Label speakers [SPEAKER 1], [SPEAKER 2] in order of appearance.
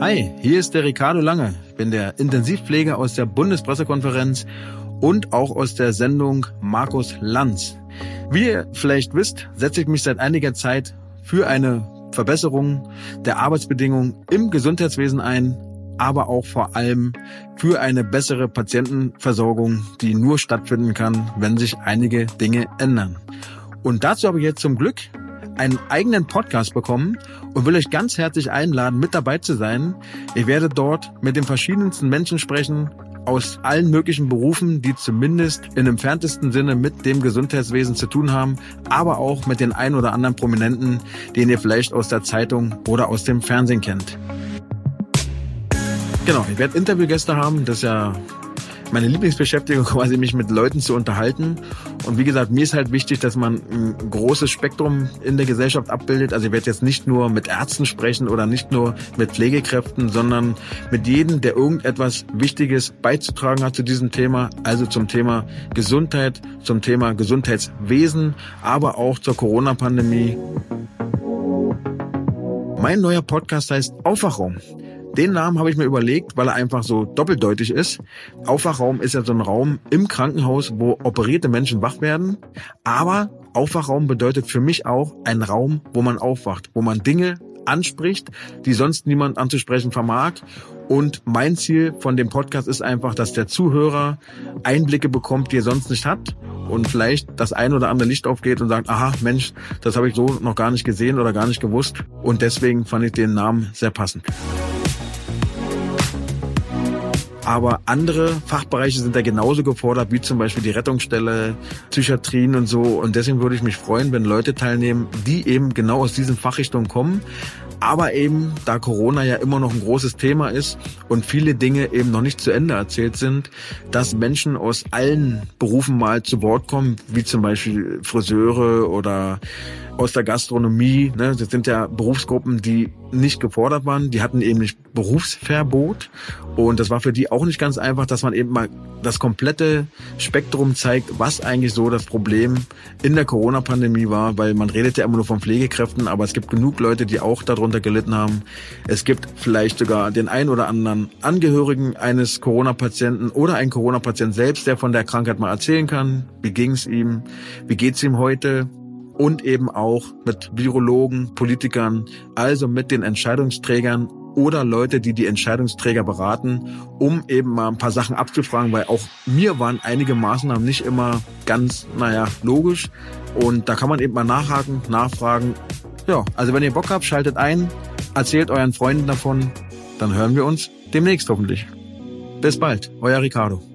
[SPEAKER 1] Hi, hier ist der Ricardo Lange. Ich bin der Intensivpfleger aus der Bundespressekonferenz und auch aus der Sendung Markus Lanz. Wie ihr vielleicht wisst, setze ich mich seit einiger Zeit für eine Verbesserung der Arbeitsbedingungen im Gesundheitswesen ein, aber auch vor allem für eine bessere Patientenversorgung, die nur stattfinden kann, wenn sich einige Dinge ändern. Und dazu habe ich jetzt zum Glück einen eigenen Podcast bekommen und will euch ganz herzlich einladen, mit dabei zu sein. Ich werde dort mit den verschiedensten Menschen sprechen, aus allen möglichen Berufen, die zumindest in entferntesten Sinne mit dem Gesundheitswesen zu tun haben, aber auch mit den ein oder anderen Prominenten, den ihr vielleicht aus der Zeitung oder aus dem Fernsehen kennt. Genau, ich werde Interviewgäste haben, das ist ja meine Lieblingsbeschäftigung, quasi mich mit Leuten zu unterhalten. Und wie gesagt, mir ist halt wichtig, dass man ein großes Spektrum in der Gesellschaft abbildet. Also ich werde jetzt nicht nur mit Ärzten sprechen oder nicht nur mit Pflegekräften, sondern mit jedem, der irgendetwas Wichtiges beizutragen hat zu diesem Thema. Also zum Thema Gesundheit, zum Thema Gesundheitswesen, aber auch zur Corona-Pandemie. Mein neuer Podcast heißt Aufwachung. Den Namen habe ich mir überlegt, weil er einfach so doppeldeutig ist. Aufwachraum ist ja so ein Raum im Krankenhaus, wo operierte Menschen wach werden. Aber Aufwachraum bedeutet für mich auch ein Raum, wo man aufwacht, wo man Dinge anspricht, die sonst niemand anzusprechen vermag. Und mein Ziel von dem Podcast ist einfach, dass der Zuhörer Einblicke bekommt, die er sonst nicht hat und vielleicht das ein oder andere Licht aufgeht und sagt, aha, Mensch, das habe ich so noch gar nicht gesehen oder gar nicht gewusst. Und deswegen fand ich den Namen sehr passend. Aber andere Fachbereiche sind da genauso gefordert, wie zum Beispiel die Rettungsstelle, Psychiatrien und so. Und deswegen würde ich mich freuen, wenn Leute teilnehmen, die eben genau aus diesen Fachrichtungen kommen. Aber eben, da Corona ja immer noch ein großes Thema ist und viele Dinge eben noch nicht zu Ende erzählt sind, dass Menschen aus allen Berufen mal zu Wort kommen, wie zum Beispiel Friseure oder aus der Gastronomie. Ne? Das sind ja Berufsgruppen, die nicht gefordert waren. Die hatten eben nicht Berufsverbot. Und das war für die auch nicht ganz einfach, dass man eben mal das komplette Spektrum zeigt, was eigentlich so das Problem in der Corona-Pandemie war, weil man redet ja immer nur von Pflegekräften, aber es gibt genug Leute, die auch darunter gelitten haben. Es gibt vielleicht sogar den ein oder anderen Angehörigen eines Corona-Patienten oder einen Corona-Patient selbst, der von der Krankheit mal erzählen kann. Wie ging es ihm? Wie geht's ihm heute? Und eben auch mit Virologen, Politikern, also mit den Entscheidungsträgern oder Leute, die die Entscheidungsträger beraten, um eben mal ein paar Sachen abzufragen, weil auch mir waren einige Maßnahmen nicht immer ganz, naja, logisch. Und da kann man eben mal nachhaken, nachfragen. Ja, also wenn ihr Bock habt, schaltet ein, erzählt euren Freunden davon, dann hören wir uns demnächst hoffentlich. Bis bald, euer Ricardo.